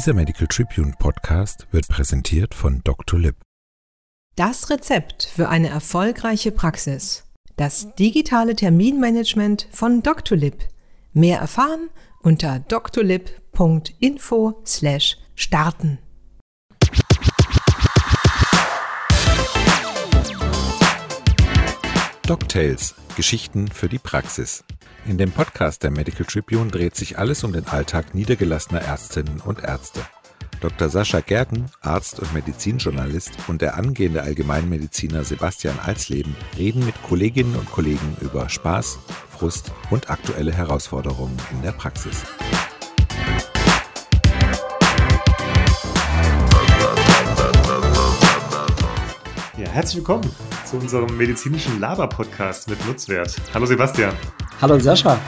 Dieser Medical Tribune Podcast wird präsentiert von Dr. Lip. Das Rezept für eine erfolgreiche Praxis. Das digitale Terminmanagement von Dr. Lip. Mehr erfahren unter drlib.info slash starten. DocTales – Geschichten für die Praxis. In dem Podcast der Medical Tribune dreht sich alles um den Alltag niedergelassener Ärztinnen und Ärzte. Dr. Sascha Gerken, Arzt und Medizinjournalist, und der angehende Allgemeinmediziner Sebastian Alsleben reden mit Kolleginnen und Kollegen über Spaß, Frust und aktuelle Herausforderungen in der Praxis. Ja, herzlich willkommen zu unserem medizinischen Laber-Podcast mit Nutzwert. Hallo Sebastian. Hallo Sascha.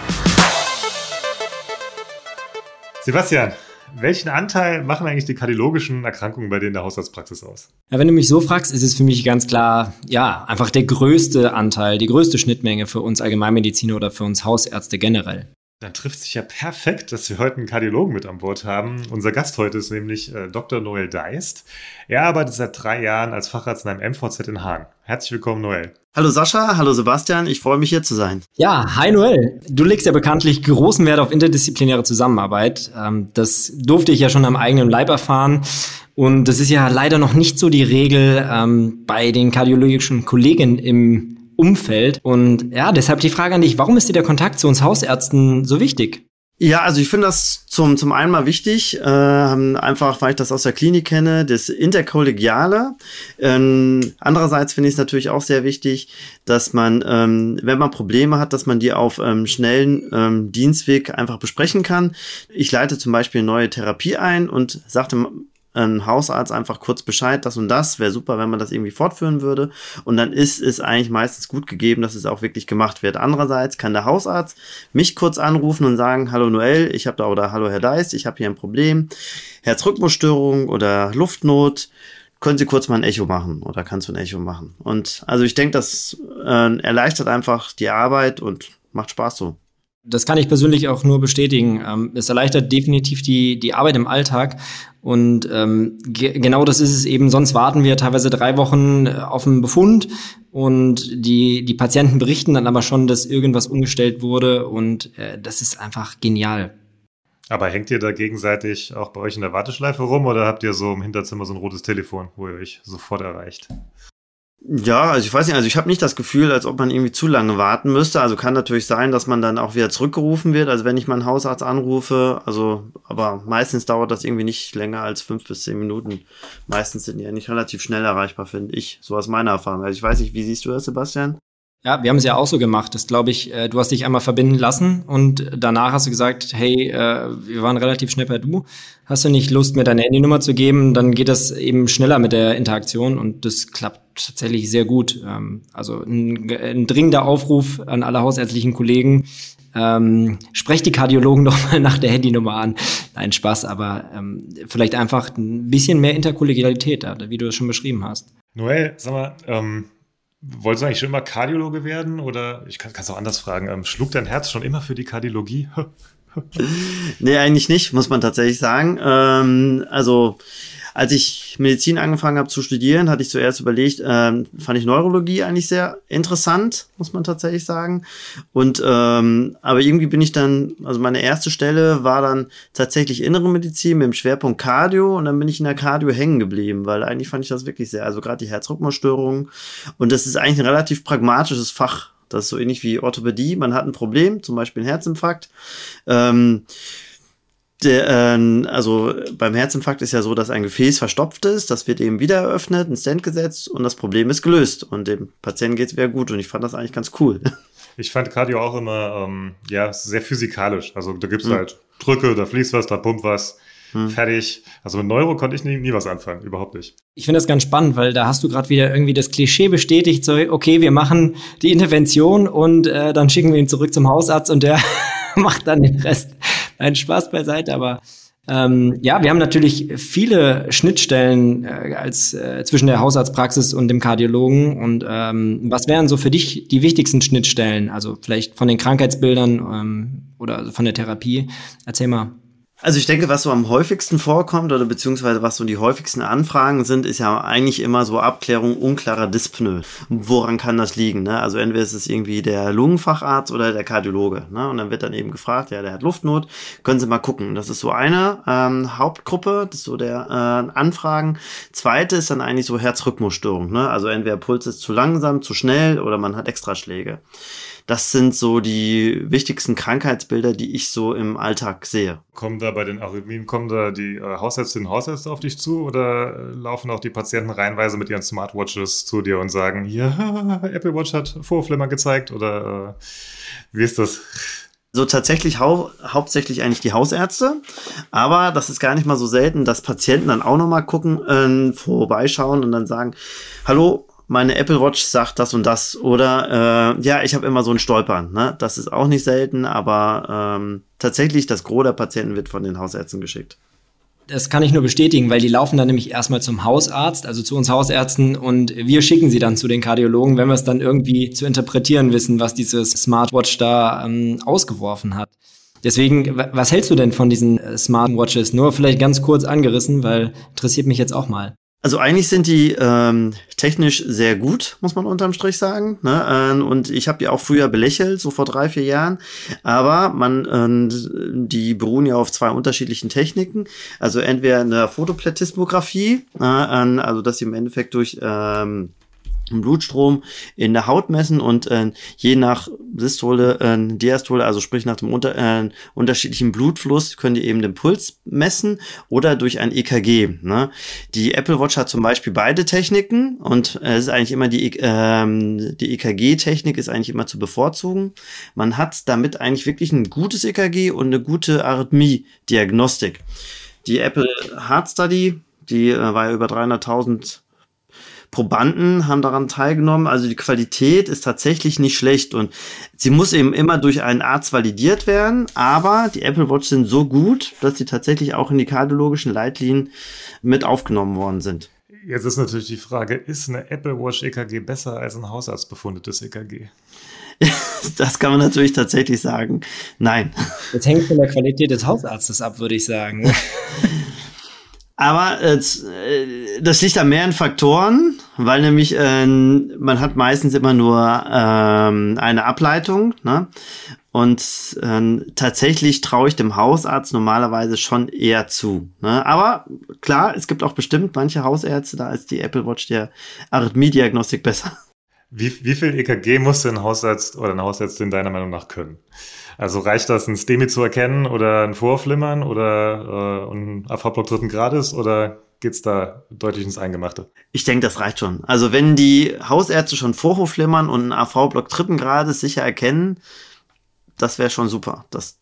Sebastian, welchen Anteil machen eigentlich die kardiologischen Erkrankungen bei dir in der Hausarztpraxis aus? Ja, wenn du mich so fragst, ist es für mich ganz klar, ja, einfach der größte Anteil, die größte Schnittmenge für uns Allgemeinmediziner oder für uns Hausärzte generell. Dann trifft sich ja perfekt, dass wir heute einen Kardiologen mit an Bord haben. Unser Gast heute ist nämlich äh, Dr. Noel Deist. Er arbeitet seit drei Jahren als Facharzt in einem MVZ in Hagen. Herzlich willkommen, Noel. Hallo Sascha, hallo Sebastian, ich freue mich hier zu sein. Ja, hi Noel. Du legst ja bekanntlich großen Wert auf interdisziplinäre Zusammenarbeit. Ähm, das durfte ich ja schon am eigenen Leib erfahren. Und das ist ja leider noch nicht so die Regel ähm, bei den kardiologischen Kollegen im Umfeld. Und ja, deshalb die Frage an dich, warum ist dir der Kontakt zu uns Hausärzten so wichtig? Ja, also ich finde das zum, zum einen mal wichtig, äh, einfach weil ich das aus der Klinik kenne, das Interkollegiale. Ähm, andererseits finde ich es natürlich auch sehr wichtig, dass man, ähm, wenn man Probleme hat, dass man die auf ähm, schnellen ähm, Dienstweg einfach besprechen kann. Ich leite zum Beispiel eine neue Therapie ein und sagte ein Hausarzt einfach kurz Bescheid, das und das, wäre super, wenn man das irgendwie fortführen würde. Und dann ist es eigentlich meistens gut gegeben, dass es auch wirklich gemacht wird. Andererseits kann der Hausarzt mich kurz anrufen und sagen, hallo Noel, ich habe da oder hallo Herr Deist, ich habe hier ein Problem, Herzrhythmusstörung oder Luftnot. Können Sie kurz mal ein Echo machen oder kannst du ein Echo machen? Und also ich denke, das äh, erleichtert einfach die Arbeit und macht Spaß so. Das kann ich persönlich auch nur bestätigen. Ähm, es erleichtert definitiv die, die Arbeit im Alltag. Und ähm, ge genau das ist es eben. Sonst warten wir teilweise drei Wochen äh, auf einen Befund und die, die Patienten berichten dann aber schon, dass irgendwas umgestellt wurde. Und äh, das ist einfach genial. Aber hängt ihr da gegenseitig auch bei euch in der Warteschleife rum oder habt ihr so im Hinterzimmer so ein rotes Telefon, wo ihr euch sofort erreicht? Ja, also ich weiß nicht, also ich habe nicht das Gefühl, als ob man irgendwie zu lange warten müsste. Also kann natürlich sein, dass man dann auch wieder zurückgerufen wird, also wenn ich meinen Hausarzt anrufe. Also, aber meistens dauert das irgendwie nicht länger als fünf bis zehn Minuten. Meistens sind die ja nicht relativ schnell erreichbar, finde ich. So aus meiner Erfahrung. Also ich weiß nicht, wie siehst du das, Sebastian? Ja, wir haben es ja auch so gemacht. Das glaube ich, äh, du hast dich einmal verbinden lassen und danach hast du gesagt, hey, äh, wir waren relativ schnell per Du. Hast du nicht Lust, mir deine Handynummer zu geben? Dann geht das eben schneller mit der Interaktion und das klappt tatsächlich sehr gut. Ähm, also ein, ein dringender Aufruf an alle hausärztlichen Kollegen. Ähm, sprecht die Kardiologen doch mal nach der Handynummer an. Nein, Spaß, aber ähm, vielleicht einfach ein bisschen mehr Interkollegialität, wie du es schon beschrieben hast. Noel, sag mal, ähm Wolltest du eigentlich schon immer Kardiologe werden? Oder ich kann es auch anders fragen. Ähm, schlug dein Herz schon immer für die Kardiologie? nee, eigentlich nicht, muss man tatsächlich sagen. Ähm, also als ich Medizin angefangen habe zu studieren, hatte ich zuerst überlegt, ähm, fand ich Neurologie eigentlich sehr interessant, muss man tatsächlich sagen. Und ähm, aber irgendwie bin ich dann, also meine erste Stelle war dann tatsächlich innere Medizin mit dem Schwerpunkt Cardio und dann bin ich in der Cardio hängen geblieben, weil eigentlich fand ich das wirklich sehr, also gerade die Herzrhythmusstörungen und das ist eigentlich ein relativ pragmatisches Fach. Das ist so ähnlich wie Orthopädie. Man hat ein Problem, zum Beispiel einen Herzinfarkt. Ähm, der, äh, also beim Herzinfarkt ist ja so, dass ein Gefäß verstopft ist, das wird eben wieder eröffnet, ein Stent gesetzt und das Problem ist gelöst und dem Patienten geht es wieder gut und ich fand das eigentlich ganz cool. Ich fand Cardio auch immer ähm, ja, sehr physikalisch. Also da gibt es hm. halt Drücke, da fließt was, da pumpt was. Hm. Fertig. Also mit Neuro konnte ich nie, nie was anfangen, überhaupt nicht. Ich finde das ganz spannend, weil da hast du gerade wieder irgendwie das Klischee bestätigt, so, okay, wir machen die Intervention und äh, dann schicken wir ihn zurück zum Hausarzt und der macht dann den Rest. Ein Spaß beiseite, aber ähm, ja, wir haben natürlich viele Schnittstellen äh, als äh, zwischen der Hausarztpraxis und dem Kardiologen. Und ähm, was wären so für dich die wichtigsten Schnittstellen? Also vielleicht von den Krankheitsbildern ähm, oder von der Therapie? Erzähl mal. Also ich denke, was so am häufigsten vorkommt oder beziehungsweise was so die häufigsten Anfragen sind, ist ja eigentlich immer so Abklärung unklarer Dyspnoe. Woran kann das liegen? Ne? Also entweder ist es irgendwie der Lungenfacharzt oder der Kardiologe. Ne? Und dann wird dann eben gefragt, ja, der hat Luftnot, können Sie mal gucken. Das ist so eine ähm, Hauptgruppe, das ist so der äh, Anfragen. Zweite ist dann eigentlich so Herzrhythmusstörung. Ne? Also entweder Puls ist zu langsam, zu schnell oder man hat Extraschläge. Das sind so die wichtigsten Krankheitsbilder, die ich so im Alltag sehe. Kommen da bei den Arrhythmien, kommen da die äh, Hausärztinnen und Hausärzte auf dich zu oder äh, laufen auch die Patienten reihenweise mit ihren Smartwatches zu dir und sagen, ja, Apple Watch hat Vorflimmer gezeigt oder äh, wie ist das? So tatsächlich hau hauptsächlich eigentlich die Hausärzte, aber das ist gar nicht mal so selten, dass Patienten dann auch nochmal gucken, äh, vorbeischauen und dann sagen, hallo, meine Apple Watch sagt das und das. Oder äh, ja, ich habe immer so ein Stolpern. Ne? Das ist auch nicht selten, aber ähm, tatsächlich das Gros der Patienten wird von den Hausärzten geschickt. Das kann ich nur bestätigen, weil die laufen dann nämlich erstmal zum Hausarzt, also zu uns Hausärzten, und wir schicken sie dann zu den Kardiologen, wenn wir es dann irgendwie zu interpretieren wissen, was dieses Smartwatch da ähm, ausgeworfen hat. Deswegen, was hältst du denn von diesen äh, Smartwatches? Nur vielleicht ganz kurz angerissen, weil interessiert mich jetzt auch mal. Also eigentlich sind die ähm, technisch sehr gut, muss man unterm Strich sagen. Ne? Ähm, und ich habe die auch früher belächelt, so vor drei, vier Jahren. Aber man, äh, die beruhen ja auf zwei unterschiedlichen Techniken. Also entweder eine Fotoplätismographie, äh, also dass sie im Endeffekt durch ähm, Blutstrom in der Haut messen und äh, je nach Systole, äh, Diastole, also sprich nach dem unter, äh, unterschiedlichen Blutfluss, können die eben den Puls messen oder durch ein EKG. Ne? Die Apple Watch hat zum Beispiel beide Techniken und äh, es ist eigentlich immer die, äh, die EKG-Technik ist eigentlich immer zu bevorzugen. Man hat damit eigentlich wirklich ein gutes EKG und eine gute Arrhythmie-Diagnostik. Die Apple Heart Study, die äh, war ja über 300.000 Probanden haben daran teilgenommen. Also die Qualität ist tatsächlich nicht schlecht und sie muss eben immer durch einen Arzt validiert werden. Aber die Apple Watch sind so gut, dass sie tatsächlich auch in die kardiologischen Leitlinien mit aufgenommen worden sind. Jetzt ist natürlich die Frage, ist eine Apple Watch EKG besser als ein hausarztbefundetes EKG? das kann man natürlich tatsächlich sagen. Nein. Das hängt von der Qualität des Hausarztes ab, würde ich sagen. Aber äh, das liegt an mehreren Faktoren, weil nämlich äh, man hat meistens immer nur ähm, eine Ableitung. Ne? Und äh, tatsächlich traue ich dem Hausarzt normalerweise schon eher zu. Ne? Aber klar, es gibt auch bestimmt manche Hausärzte, da ist die Apple Watch der Arrhythmie-Diagnostik besser. Wie, wie viel EKG muss denn ein Hausarzt oder eine Hausärztin deiner Meinung nach können? Also reicht das, ein STEMI zu erkennen oder ein Vorflimmern oder äh, ein AV-Block dritten Grades oder geht's da deutlich ins Eingemachte? Ich denke, das reicht schon. Also wenn die Hausärzte schon Vorhofflimmern und einen AV-Block dritten Grades sicher erkennen, das wäre schon super. Das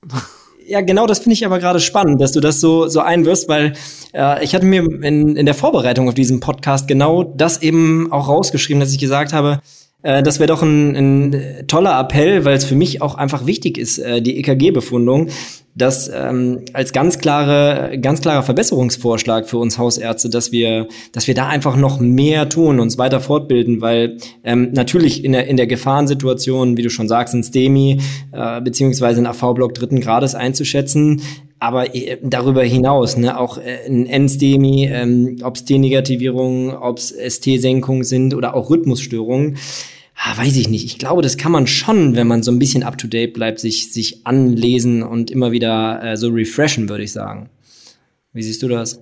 ja, genau, das finde ich aber gerade spannend, dass du das so, so einwirfst, weil äh, ich hatte mir in, in der Vorbereitung auf diesen Podcast genau das eben auch rausgeschrieben, dass ich gesagt habe, äh, das wäre doch ein, ein toller Appell, weil es für mich auch einfach wichtig ist, äh, die EKG-Befundung, dass ähm, als ganz klare, ganz klarer Verbesserungsvorschlag für uns Hausärzte, dass wir, dass wir da einfach noch mehr tun, uns weiter fortbilden, weil ähm, natürlich in der in der Gefahrensituation, wie du schon sagst, ein STEMI äh, beziehungsweise ein AV-Block dritten Grades einzuschätzen, aber äh, darüber hinaus, ne, auch äh, ein N-STEMI, ähm, ob es T-Negativierungen, ob es ST-Senkungen sind oder auch Rhythmusstörungen, ah, weiß ich nicht. Ich glaube, das kann man schon, wenn man so ein bisschen up-to-date bleibt, sich, sich anlesen und immer wieder äh, so refreshen, würde ich sagen. Wie siehst du das?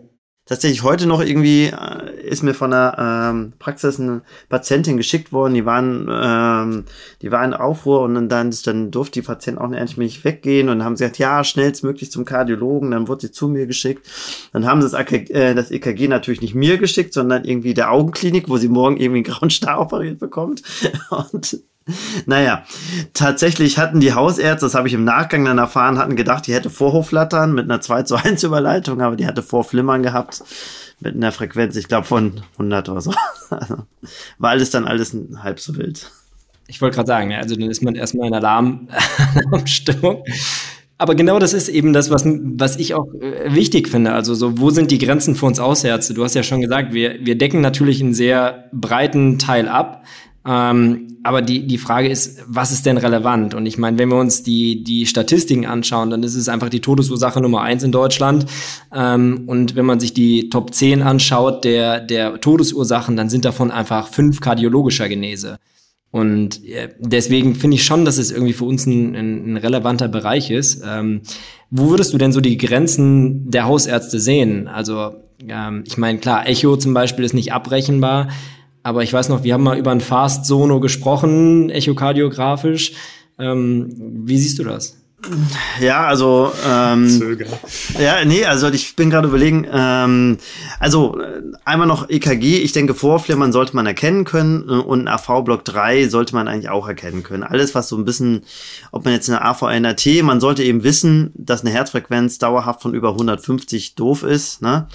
tatsächlich heute noch irgendwie äh, ist mir von der ähm, Praxis eine Patientin geschickt worden, die waren, ähm, die war in Aufruhr und dann, dann durfte die Patientin auch endlich nicht weggehen und haben gesagt, ja, schnellstmöglich zum Kardiologen, dann wurde sie zu mir geschickt. Dann haben sie das, äh, das EKG natürlich nicht mir geschickt, sondern irgendwie der Augenklinik, wo sie morgen irgendwie einen grauen Star operiert bekommt. Und naja, tatsächlich hatten die Hausärzte, das habe ich im Nachgang dann erfahren, hatten gedacht, die hätte Vorhofflattern mit einer 2 zu 1 Überleitung, aber die hatte Vorflimmern gehabt mit einer Frequenz, ich glaube, von 100 oder so. Also, war alles dann alles halb so wild. Ich wollte gerade sagen, also dann ist man erstmal in Alarm, Alarmstimmung. Aber genau das ist eben das, was, was ich auch äh, wichtig finde. Also so, wo sind die Grenzen für uns Ausärzte? Du hast ja schon gesagt, wir, wir decken natürlich einen sehr breiten Teil ab. Ähm, aber die, die Frage ist, was ist denn relevant? Und ich meine, wenn wir uns die, die Statistiken anschauen, dann ist es einfach die Todesursache Nummer eins in Deutschland. Ähm, und wenn man sich die Top 10 anschaut der, der Todesursachen, dann sind davon einfach fünf kardiologischer Genese. Und äh, deswegen finde ich schon, dass es irgendwie für uns ein, ein, ein relevanter Bereich ist. Ähm, wo würdest du denn so die Grenzen der Hausärzte sehen? Also ähm, ich meine, klar, Echo zum Beispiel ist nicht abrechenbar, aber ich weiß noch, wir haben mal über ein Fast Sono gesprochen, echokardiografisch. Ähm, wie siehst du das? Ja, also ähm, ja, nee, also ich bin gerade überlegen. Ähm, also äh, einmal noch EKG. Ich denke, Vorflimmern sollte man erkennen können äh, und AV-Block 3 sollte man eigentlich auch erkennen können. Alles, was so ein bisschen, ob man jetzt eine AV-NRT, man sollte eben wissen, dass eine Herzfrequenz dauerhaft von über 150 doof ist, ne?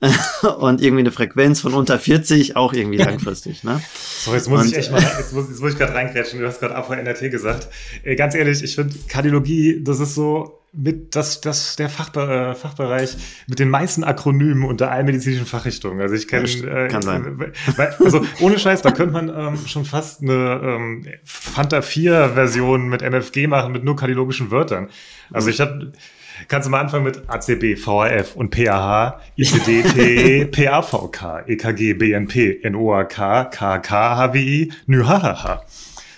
und irgendwie eine Frequenz von unter 40 auch irgendwie langfristig, ne? So, jetzt muss und, ich echt mal, jetzt muss, jetzt muss ich gerade reinkrätschen. Du hast gerade AV-NRT gesagt. Äh, ganz ehrlich, ich finde Kardiologie das ist so mit das, das der Fachbe äh, Fachbereich mit den meisten Akronymen unter allen medizinischen Fachrichtungen. Also ich kenne, äh, kann sein. also ohne Scheiß, da könnte man ähm, schon fast eine ähm, Fanta 4 Version mit MFG machen mit nur kardiologischen Wörtern. Also ich habe Kannst du mal anfangen mit ACB, VRF und PAH, ICD, TE, PAVK, EKG, BNP, NOAK, KK, HWI, NÜHHH.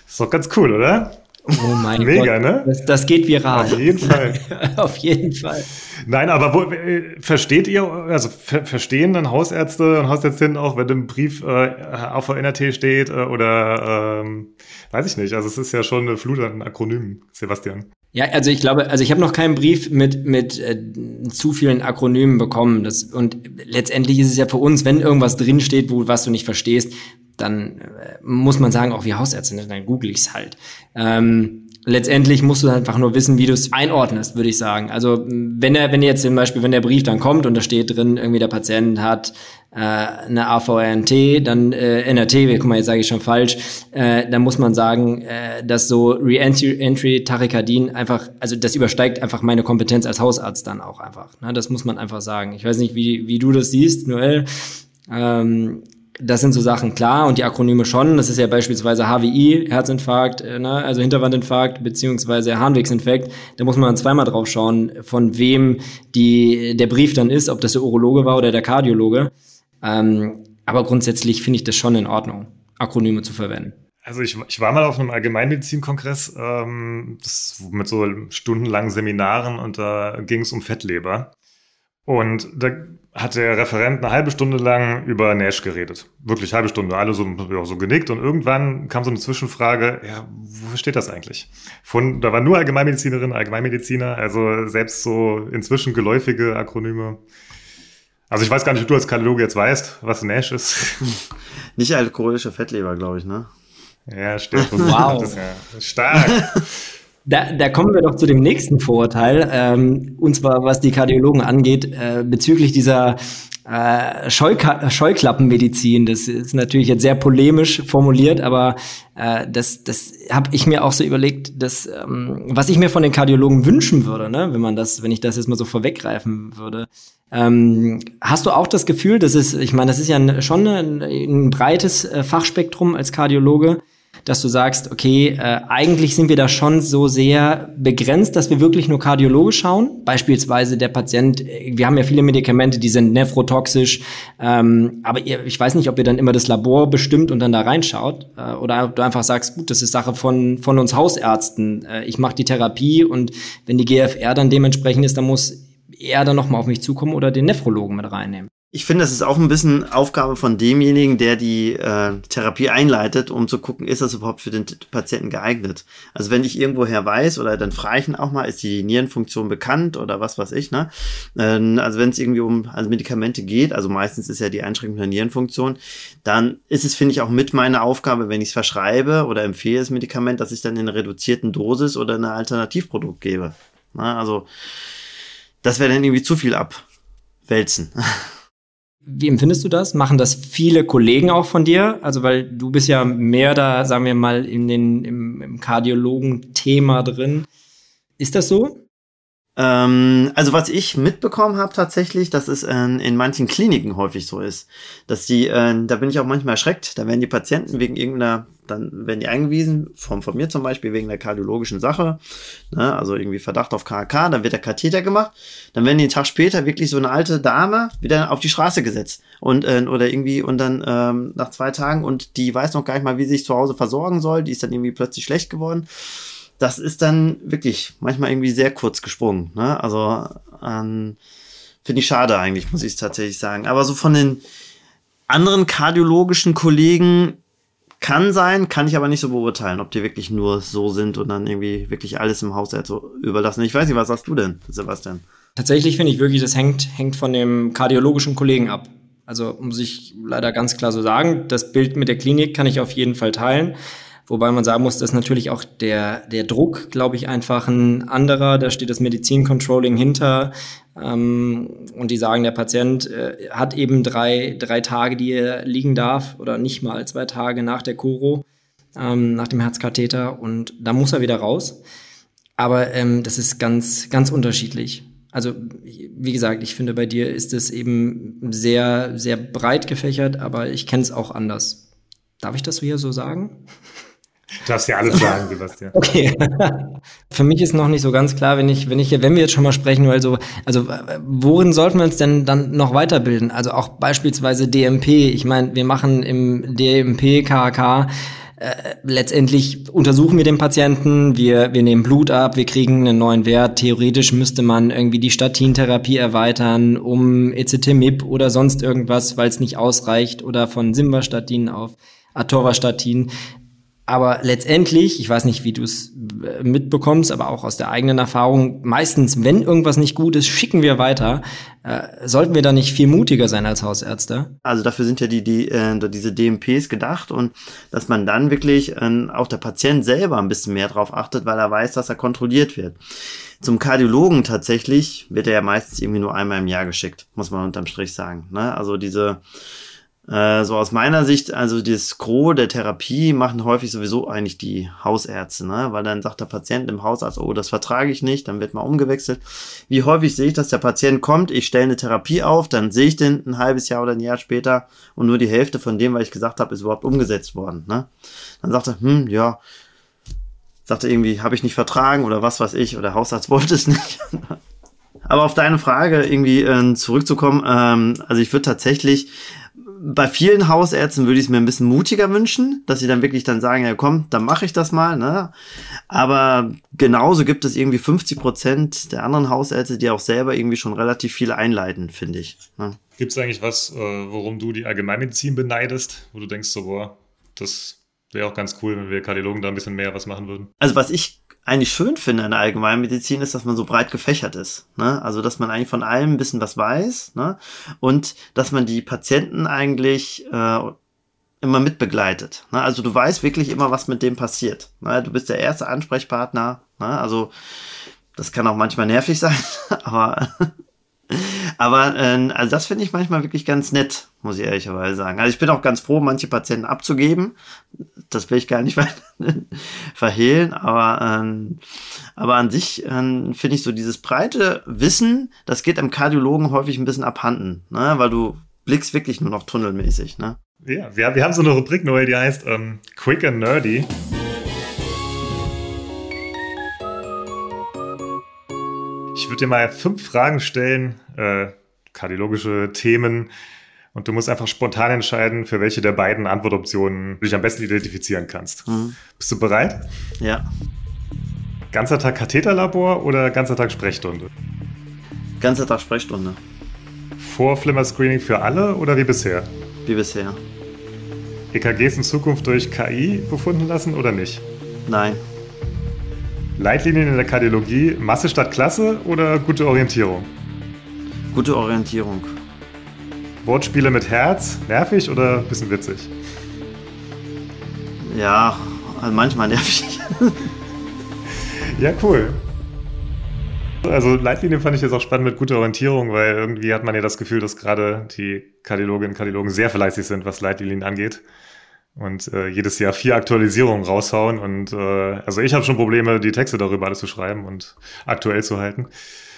Ist doch ganz cool, oder? Oh mein Mega, Gott. ne? Das, das, geht viral. Auf jeden Fall. Auf jeden Fall. Nein, aber wo, äh, versteht ihr, also ver verstehen dann Hausärzte und Hausärztinnen auch, wenn im Brief äh, auf der NRT steht äh, oder ähm, weiß ich nicht. Also es ist ja schon eine Flut an Akronymen, Sebastian. Ja, also ich glaube, also ich habe noch keinen Brief mit mit äh, zu vielen Akronymen bekommen. Das, und letztendlich ist es ja für uns, wenn irgendwas drinsteht, wo was du nicht verstehst, dann äh, muss man sagen, auch wie Hausärztin, dann google ich es halt. Ähm, letztendlich musst du einfach nur wissen, wie du es einordnest, würde ich sagen. Also wenn er, wenn jetzt zum Beispiel, wenn der Brief dann kommt und da steht drin, irgendwie der Patient hat äh, eine AVRNT, dann äh, NRT, guck mal, jetzt sage ich schon falsch, äh, dann muss man sagen, äh, dass so Re-Entry Tachykardien einfach, also das übersteigt einfach meine Kompetenz als Hausarzt dann auch einfach. Ne? Das muss man einfach sagen. Ich weiß nicht, wie, wie du das siehst, Noel. Ähm, das sind so Sachen klar und die Akronyme schon. Das ist ja beispielsweise HWI, Herzinfarkt, äh, ne? also Hinterwandinfarkt beziehungsweise Harnwegsinfekt. Da muss man zweimal drauf schauen, von wem die, der Brief dann ist, ob das der Urologe war oder der Kardiologe. Ähm, aber grundsätzlich finde ich das schon in Ordnung, Akronyme zu verwenden. Also ich, ich war mal auf einem Allgemeinmedizinkongress ähm, mit so stundenlangen Seminaren und da ging es um Fettleber. Und da hat der Referent eine halbe Stunde lang über Nash geredet. Wirklich halbe Stunde, alle so, ja, so genickt. Und irgendwann kam so eine Zwischenfrage, ja, wofür steht das eigentlich? Von, da war nur Allgemeinmedizinerin, Allgemeinmediziner, also selbst so inzwischen geläufige Akronyme. Also ich weiß gar nicht, ob du als Kardiologe jetzt weißt, was Nash ist. Nicht alkoholische Fettleber, glaube ich, ne? Ja, stimmt. Wow. Ja stark. Da, da kommen wir doch zu dem nächsten Vorurteil, ähm, und zwar was die Kardiologen angeht, äh, bezüglich dieser äh, Scheuka Scheuklappenmedizin. Das ist natürlich jetzt sehr polemisch formuliert, aber äh, das, das habe ich mir auch so überlegt, dass, ähm, was ich mir von den Kardiologen wünschen würde, ne? wenn man das, wenn ich das jetzt mal so vorweggreifen würde. Ähm, hast du auch das Gefühl, dass es, ich meine, das ist ja schon ein, ein breites äh, Fachspektrum als Kardiologe, dass du sagst, okay, äh, eigentlich sind wir da schon so sehr begrenzt, dass wir wirklich nur kardiologisch schauen. Beispielsweise der Patient, äh, wir haben ja viele Medikamente, die sind nephrotoxisch, ähm, aber ihr, ich weiß nicht, ob ihr dann immer das Labor bestimmt und dann da reinschaut äh, oder ob du einfach sagst, gut, das ist Sache von, von uns Hausärzten. Äh, ich mache die Therapie und wenn die GFR dann dementsprechend ist, dann muss er dann nochmal auf mich zukommen oder den Nephrologen mit reinnehmen. Ich finde, das ist auch ein bisschen Aufgabe von demjenigen, der die äh, Therapie einleitet, um zu gucken, ist das überhaupt für den Patienten geeignet. Also wenn ich irgendwoher weiß oder dann frage ich ihn auch mal, ist die Nierenfunktion bekannt oder was weiß ich, ne? Ähm, also wenn es irgendwie um also Medikamente geht, also meistens ist ja die Einschränkung der Nierenfunktion, dann ist es, finde ich, auch mit meiner Aufgabe, wenn ich es verschreibe oder empfehle das Medikament, dass ich dann in einer reduzierten Dosis oder ein Alternativprodukt gebe. Na, also das wäre dann irgendwie zu viel abwälzen. Wie empfindest du das? Machen das viele Kollegen auch von dir? Also, weil du bist ja mehr da, sagen wir mal, in den, im, im Kardiologen-Thema drin. Ist das so? Ähm, also was ich mitbekommen habe tatsächlich, dass es in, in manchen Kliniken häufig so ist, dass die, äh, da bin ich auch manchmal erschreckt, da werden die Patienten wegen irgendeiner, dann werden die eingewiesen, von, von mir zum Beispiel wegen der kardiologischen Sache, ne, also irgendwie Verdacht auf KK, dann wird der Katheter gemacht, dann werden die einen Tag später wirklich so eine alte Dame wieder auf die Straße gesetzt und äh, oder irgendwie und dann ähm, nach zwei Tagen und die weiß noch gar nicht mal, wie sie sich zu Hause versorgen soll, die ist dann irgendwie plötzlich schlecht geworden das ist dann wirklich manchmal irgendwie sehr kurz gesprungen. Ne? Also ähm, finde ich schade eigentlich, muss ich es tatsächlich sagen. Aber so von den anderen kardiologischen Kollegen kann sein, kann ich aber nicht so beurteilen, ob die wirklich nur so sind und dann irgendwie wirklich alles im Haushalt so überlassen. Ich weiß nicht, was sagst du denn, Sebastian? Tatsächlich finde ich wirklich, das hängt, hängt von dem kardiologischen Kollegen ab. Also muss ich leider ganz klar so sagen, das Bild mit der Klinik kann ich auf jeden Fall teilen. Wobei man sagen muss, dass natürlich auch der, der Druck, glaube ich, einfach ein anderer. Da steht das Medizincontrolling hinter. Ähm, und die sagen, der Patient äh, hat eben drei, drei Tage, die er liegen darf oder nicht mal zwei Tage nach der Kuro, ähm, nach dem Herzkatheter. Und da muss er wieder raus. Aber ähm, das ist ganz, ganz unterschiedlich. Also, wie gesagt, ich finde, bei dir ist es eben sehr, sehr breit gefächert, aber ich kenne es auch anders. Darf ich das hier so sagen? Du darfst ja alles sagen, Sebastian. Okay. Für mich ist noch nicht so ganz klar, wenn ich, wenn ich, wenn wir jetzt schon mal sprechen, also, also worin sollten wir uns denn dann noch weiterbilden? Also auch beispielsweise DMP. Ich meine, wir machen im DMP, KHK, äh, letztendlich untersuchen wir den Patienten, wir, wir nehmen Blut ab, wir kriegen einen neuen Wert. Theoretisch müsste man irgendwie die Statintherapie erweitern um ECT-MIP oder sonst irgendwas, weil es nicht ausreicht oder von Simvastatin auf Atorvastatin. Aber letztendlich, ich weiß nicht, wie du es äh, mitbekommst, aber auch aus der eigenen Erfahrung, meistens, wenn irgendwas nicht gut ist, schicken wir weiter. Äh, sollten wir da nicht viel mutiger sein als Hausärzte? Also dafür sind ja die, die äh, diese DMPs gedacht und dass man dann wirklich äh, auch der Patient selber ein bisschen mehr drauf achtet, weil er weiß, dass er kontrolliert wird. Zum Kardiologen tatsächlich wird er ja meistens irgendwie nur einmal im Jahr geschickt, muss man unterm Strich sagen. Ne? Also diese äh, so aus meiner Sicht, also das Gros der Therapie machen häufig sowieso eigentlich die Hausärzte, ne? weil dann sagt der Patient im Hausarzt, oh, das vertrage ich nicht, dann wird mal umgewechselt. Wie häufig sehe ich, dass der Patient kommt, ich stelle eine Therapie auf, dann sehe ich den ein halbes Jahr oder ein Jahr später und nur die Hälfte von dem, was ich gesagt habe, ist überhaupt umgesetzt worden. Ne? Dann sagt er, hm, ja, sagt er irgendwie, habe ich nicht vertragen oder was weiß ich, oder der Hausarzt wollte es nicht. Aber auf deine Frage irgendwie äh, zurückzukommen, ähm, also ich würde tatsächlich bei vielen Hausärzten würde ich es mir ein bisschen mutiger wünschen, dass sie dann wirklich dann sagen, ja komm, dann mache ich das mal. Ne? Aber genauso gibt es irgendwie 50 Prozent der anderen Hausärzte, die auch selber irgendwie schon relativ viel einleiten, finde ich. Ne? Gibt es eigentlich was, äh, worum du die Allgemeinmedizin beneidest, wo du denkst so, boah, das wäre auch ganz cool, wenn wir Kardiologen da ein bisschen mehr was machen würden? Also was ich eigentlich schön finde in der Allgemeinmedizin ist, dass man so breit gefächert ist. Ne? Also, dass man eigentlich von allem ein bisschen was weiß ne? und dass man die Patienten eigentlich äh, immer mitbegleitet. Ne? Also, du weißt wirklich immer, was mit dem passiert. Ne? Du bist der erste Ansprechpartner. Ne? Also, das kann auch manchmal nervig sein, aber aber äh, also das finde ich manchmal wirklich ganz nett, muss ich ehrlicherweise sagen. Also ich bin auch ganz froh, manche Patienten abzugeben. Das will ich gar nicht verhehlen, aber, ähm, aber an sich ähm, finde ich so dieses breite Wissen, das geht am Kardiologen häufig ein bisschen abhanden, ne? weil du blickst wirklich nur noch tunnelmäßig. Ne? Ja, wir, wir haben so eine Rubrik, Noel, die heißt ähm, Quick and Nerdy. Ich würde dir mal fünf Fragen stellen, äh, kardiologische Themen, und du musst einfach spontan entscheiden, für welche der beiden Antwortoptionen du dich am besten identifizieren kannst. Mhm. Bist du bereit? Ja. Ganzer Tag Katheterlabor oder ganzer Tag Sprechstunde? Ganzer Tag Sprechstunde. Vorflimmer-Screening für alle oder wie bisher? Wie bisher. EKGs in Zukunft durch KI befunden lassen oder nicht? Nein. Leitlinien in der Kardiologie, Masse statt Klasse oder gute Orientierung? Gute Orientierung. Wortspiele mit Herz, nervig oder ein bisschen witzig? Ja, also manchmal nervig. ja, cool. Also Leitlinien fand ich jetzt auch spannend mit guter Orientierung, weil irgendwie hat man ja das Gefühl, dass gerade die Kardiologinnen und Kardiologen sehr fleißig sind, was Leitlinien angeht. Und äh, jedes Jahr vier Aktualisierungen raushauen. Und äh, also ich habe schon Probleme, die Texte darüber alles zu schreiben und aktuell zu halten.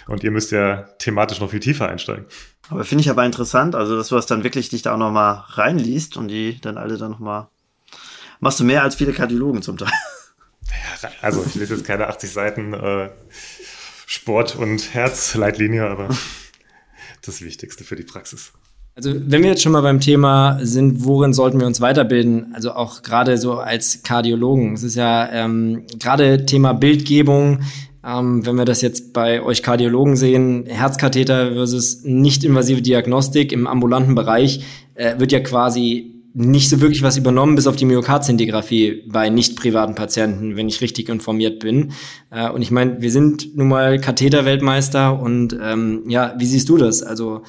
Und ihr müsst ja thematisch noch viel tiefer einsteigen. Aber finde ich aber interessant, also dass du das dann wirklich dich da auch nochmal reinliest und die dann alle dann nochmal. Machst du mehr als viele Kardiologen zum Teil? Ja, also ich lese jetzt keine 80 Seiten äh, Sport- und Herzleitlinie, aber das Wichtigste für die Praxis. Also wenn wir jetzt schon mal beim Thema sind, worin sollten wir uns weiterbilden? Also auch gerade so als Kardiologen. Es ist ja ähm, gerade Thema Bildgebung. Ähm, wenn wir das jetzt bei euch Kardiologen sehen, Herzkatheter versus nicht-invasive Diagnostik im ambulanten Bereich, äh, wird ja quasi nicht so wirklich was übernommen, bis auf die Myokardzintigraphie bei nicht privaten Patienten, wenn ich richtig informiert bin. Äh, und ich meine, wir sind nun mal Katheterweltmeister und ähm, ja, wie siehst du das? Also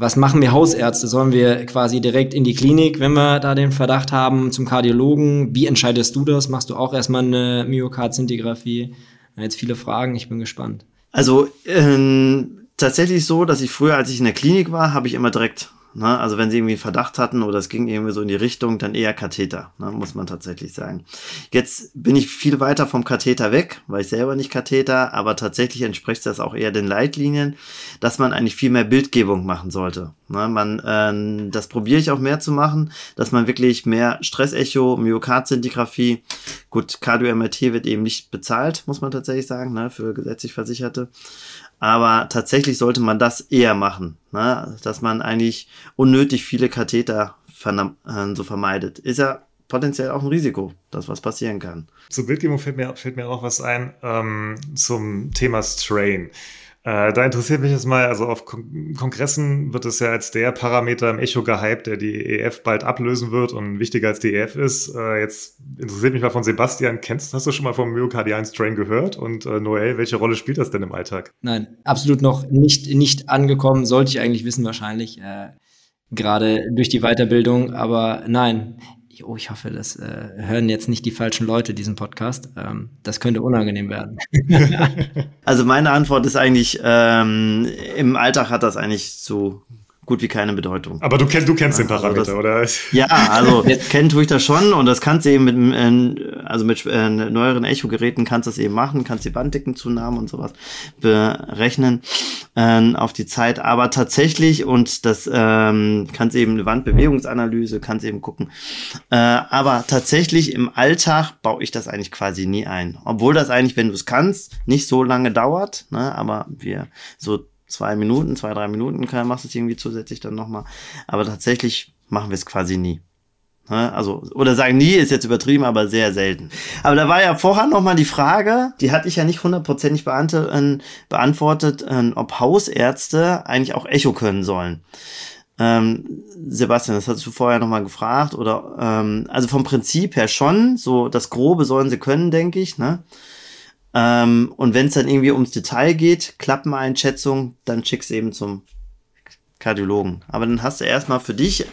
was machen wir Hausärzte? Sollen wir quasi direkt in die Klinik, wenn wir da den Verdacht haben, zum Kardiologen? Wie entscheidest du das? Machst du auch erstmal eine Myokardzintigraphie? Jetzt viele Fragen, ich bin gespannt. Also ähm, tatsächlich so, dass ich früher, als ich in der Klinik war, habe ich immer direkt Ne? Also wenn sie irgendwie einen Verdacht hatten oder es ging irgendwie so in die Richtung, dann eher Katheter, ne? muss man tatsächlich sagen. Jetzt bin ich viel weiter vom Katheter weg, weil ich selber nicht Katheter, aber tatsächlich entspricht das auch eher den Leitlinien, dass man eigentlich viel mehr Bildgebung machen sollte. Ne? Man, äh, das probiere ich auch mehr zu machen, dass man wirklich mehr Stressecho, Myokardzintigraphie, gut, Cardio-MRT wird eben nicht bezahlt, muss man tatsächlich sagen, ne? für gesetzlich Versicherte. Aber tatsächlich sollte man das eher machen, ne? dass man eigentlich unnötig viele Katheter äh, so vermeidet. Ist ja potenziell auch ein Risiko, dass was passieren kann. Zur Bildgebung fällt mir, fällt mir auch was ein ähm, zum Thema Strain. Äh, da interessiert mich jetzt mal, also auf Kon Kongressen wird es ja als der Parameter im Echo gehypt, der die EF bald ablösen wird und wichtiger als die EF ist. Äh, jetzt interessiert mich mal von Sebastian, kennst, hast du schon mal vom myokardialen Strain gehört? Und äh, Noel, welche Rolle spielt das denn im Alltag? Nein, absolut noch nicht, nicht angekommen, sollte ich eigentlich wissen wahrscheinlich. Äh, gerade durch die Weiterbildung, aber nein, oh, ich hoffe, das äh, hören jetzt nicht die falschen Leute diesen Podcast. Ähm, das könnte unangenehm werden. also meine Antwort ist eigentlich, ähm, im Alltag hat das eigentlich so gut wie keine Bedeutung. Aber du, kenn, du kennst den also Parameter, also das, oder? Ja, also kennen tue ich das schon und das kannst du eben mit, äh, also mit äh, neueren Echo-Geräten kannst du das eben machen, kannst die Banddickenzunahmen und sowas berechnen äh, auf die Zeit. Aber tatsächlich, und das ähm, kannst eben eine Wandbewegungsanalyse, kannst eben gucken. Äh, aber tatsächlich im Alltag baue ich das eigentlich quasi nie ein. Obwohl das eigentlich, wenn du es kannst, nicht so lange dauert, ne? aber wir so zwei Minuten, zwei, drei Minuten kann, machst du es irgendwie zusätzlich dann nochmal. Aber tatsächlich machen wir es quasi nie. Ne? Also, oder sagen nie ist jetzt übertrieben, aber sehr selten. Aber da war ja vorher nochmal die Frage, die hatte ich ja nicht hundertprozentig äh, beantwortet, äh, ob Hausärzte eigentlich auch Echo können sollen. Ähm, Sebastian, das hast du vorher nochmal gefragt, oder ähm, also vom Prinzip her schon, so das Grobe sollen sie können, denke ich, ne? Ähm, und wenn es dann irgendwie ums Detail geht, Klappeneinschätzung, dann schickst du eben zum Kardiologen. Aber dann hast du erstmal für dich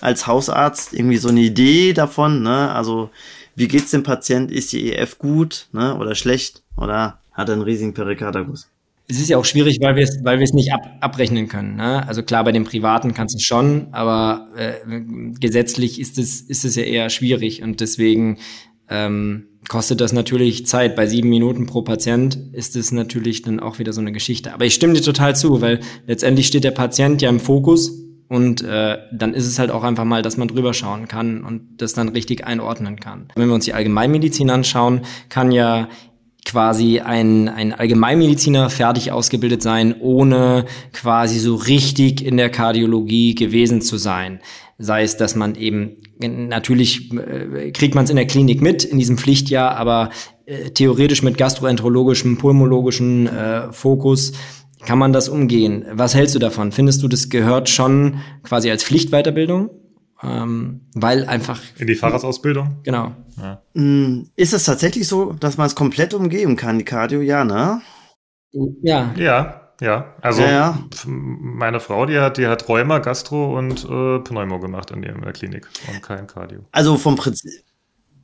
als Hausarzt irgendwie so eine Idee davon, ne? Also, wie geht's dem Patient? Ist die EF gut, ne? Oder schlecht? Oder hat er einen riesigen Perikarderguss? Es ist ja auch schwierig, weil wir es, weil wir es nicht ab, abrechnen können. Ne? Also klar, bei den Privaten kannst du es schon, aber äh, gesetzlich ist es, ist es ja eher schwierig und deswegen ähm, kostet das natürlich Zeit. Bei sieben Minuten pro Patient ist es natürlich dann auch wieder so eine Geschichte. Aber ich stimme dir total zu, weil letztendlich steht der Patient ja im Fokus und äh, dann ist es halt auch einfach mal, dass man drüber schauen kann und das dann richtig einordnen kann. Wenn wir uns die Allgemeinmedizin anschauen, kann ja quasi ein, ein Allgemeinmediziner fertig ausgebildet sein, ohne quasi so richtig in der Kardiologie gewesen zu sein. Sei es, dass man eben, natürlich äh, kriegt man es in der Klinik mit, in diesem Pflichtjahr, aber äh, theoretisch mit gastroenterologischem, pulmologischen äh, Fokus kann man das umgehen. Was hältst du davon? Findest du, das gehört schon quasi als Pflichtweiterbildung? Ähm, weil einfach. In die Fahrradsausbildung? Genau. Ja. Mm, ist es tatsächlich so, dass man es komplett umgehen kann, die Cardio? Ja, ne? Ja. Ja. Ja, also ja, ja. meine Frau, die hat, die hat Rheuma, Gastro und äh, Pneumo gemacht in der Klinik und kein Cardio. Also vom Prinzip.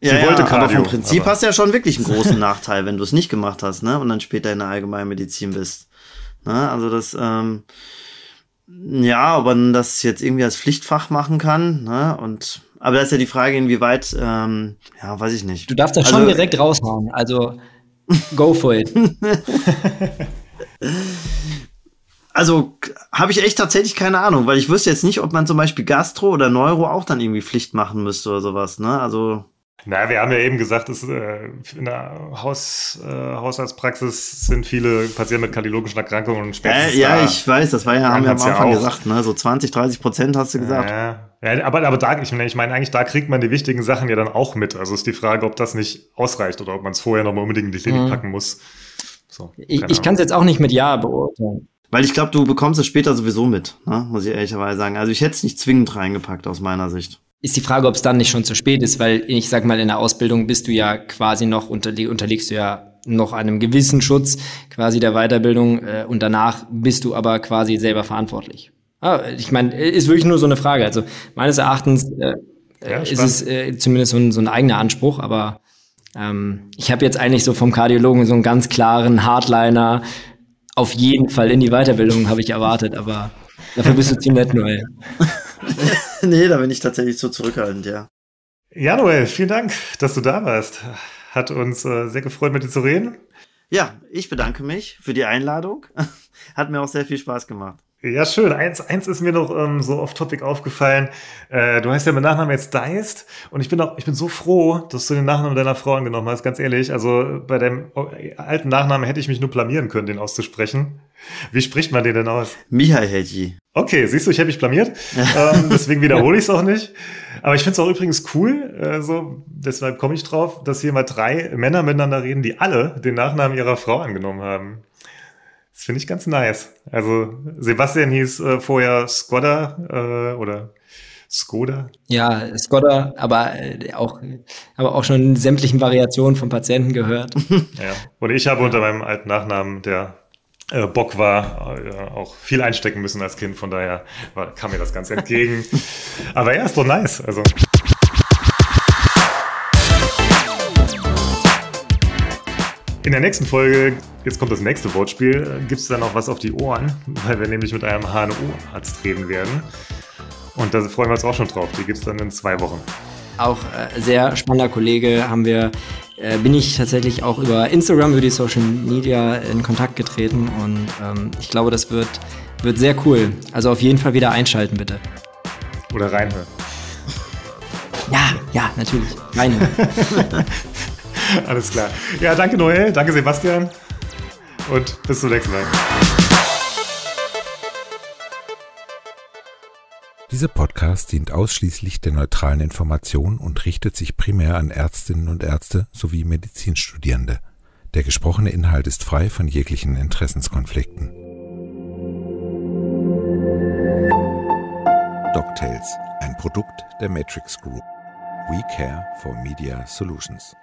Ja, Sie wollte ja, Cardio, aber vom Prinzip aber hast du ja schon wirklich einen großen Nachteil, wenn du es nicht gemacht hast, ne? Und dann später in der Allgemeinmedizin bist. Ne? Also das, ähm, ja, ob man das jetzt irgendwie als Pflichtfach machen kann, ne? Und aber das ist ja die Frage, inwieweit, ähm, ja, weiß ich nicht. Du darfst das Also- schon direkt raushauen. Also go for it. Also habe ich echt tatsächlich keine Ahnung, weil ich wüsste jetzt nicht, ob man zum Beispiel Gastro oder Neuro auch dann irgendwie Pflicht machen müsste oder sowas, ne? Also, Na, wir haben ja eben gesagt, dass, äh, in der Haus, äh, Hausarztpraxis sind viele Patienten mit kardiologischen Erkrankungen und äh, spätestens ja, da- ich weiß, das war ja, haben wir am ja Anfang auch. gesagt, ne? So 20, 30 Prozent hast du gesagt. Ja, ja aber, aber da, ich meine, ich meine, eigentlich, da kriegt man die wichtigen Sachen ja dann auch mit. Also ist die Frage, ob das nicht ausreicht oder ob man es vorher nochmal unbedingt in die Klinik Mhm. packen muss. So, Ich, ich kann es jetzt auch nicht mit Ja beurteilen. Weil ich glaube, du bekommst es später sowieso mit, ne? muss ich ehrlicherweise sagen. Also ich hätte es nicht zwingend reingepackt aus meiner Sicht. Ist die Frage, ob es dann nicht schon zu spät ist, weil ich sag mal, in der Ausbildung bist du ja quasi noch, unterlie unterliegst du ja noch einem gewissen Schutz quasi der Weiterbildung äh, und danach bist du aber quasi selber verantwortlich. Ah, ich meine, ist wirklich nur so eine Frage. Also meines Erachtens äh, Ja, äh, ist es äh, zumindest so ein, so ein eigener Anspruch, aber ähm, ich habe jetzt eigentlich so vom Kardiologen so einen ganz klaren Hardliner. Auf jeden Fall in die Weiterbildung habe ich erwartet, aber dafür bist du zu nett, Noel. nee, da bin ich tatsächlich so zurückhaltend, ja. Ja, Noel, vielen Dank, dass du da warst. Hat uns äh, sehr gefreut, mit dir zu reden. Ja, ich bedanke mich für die Einladung. Hat mir auch sehr viel Spaß gemacht. Ja, schön. Eins, eins ist mir noch ähm, so off-topic aufgefallen. Äh, du heißt ja mit Nachnamen jetzt Deist und ich bin auch, ich bin so froh, dass du den Nachnamen deiner Frau angenommen hast, ganz ehrlich. Also bei deinem äh, alten Nachnamen hätte ich mich nur blamieren können, den auszusprechen. Wie spricht man den denn aus? Mihai Hedji. Okay, siehst du, ich habe mich blamiert. ähm, deswegen wiederhole ich es auch nicht. Aber ich finde es auch übrigens cool, äh, so, deshalb komme ich drauf, dass hier mal drei Männer miteinander reden, die alle den Nachnamen ihrer Frau angenommen haben. Das finde ich ganz nice. Also Sebastian hieß äh, vorher Skoda äh, oder Skoda. Ja, Skoda, aber äh, auch, aber auch schon in sämtlichen Variationen von Patienten gehört. Ja. Und ich habe unter meinem alten Nachnamen, der äh, Bock war, äh, auch viel einstecken müssen als Kind. Von daher war, kam mir das ganz entgegen. Aber ja, ist doch nice. Also In der nächsten Folge, jetzt kommt das nächste Wortspiel, gibt es dann noch was auf die Ohren, weil wir nämlich mit einem HNO-Arzt reden werden. Und da freuen wir uns auch schon drauf. Die gibt es dann in zwei Wochen. Auch äh, sehr spannender Kollege haben wir, äh, bin ich tatsächlich auch über Instagram, über die Social Media in Kontakt getreten und ähm, ich glaube, das wird, wird sehr cool. Also auf jeden Fall wieder einschalten, bitte. Oder reinhören. Ja, ja, natürlich. Rein. Alles klar. Ja, danke Noel, danke Sebastian und bis zum nächsten Mal. Dieser Podcast dient ausschließlich der neutralen Information und richtet sich primär an Ärztinnen und Ärzte sowie Medizinstudierende. Der gesprochene Inhalt ist frei von jeglichen Interessenskonflikten. DocTales, ein Produkt der Matrix Group. We care for Media Solutions.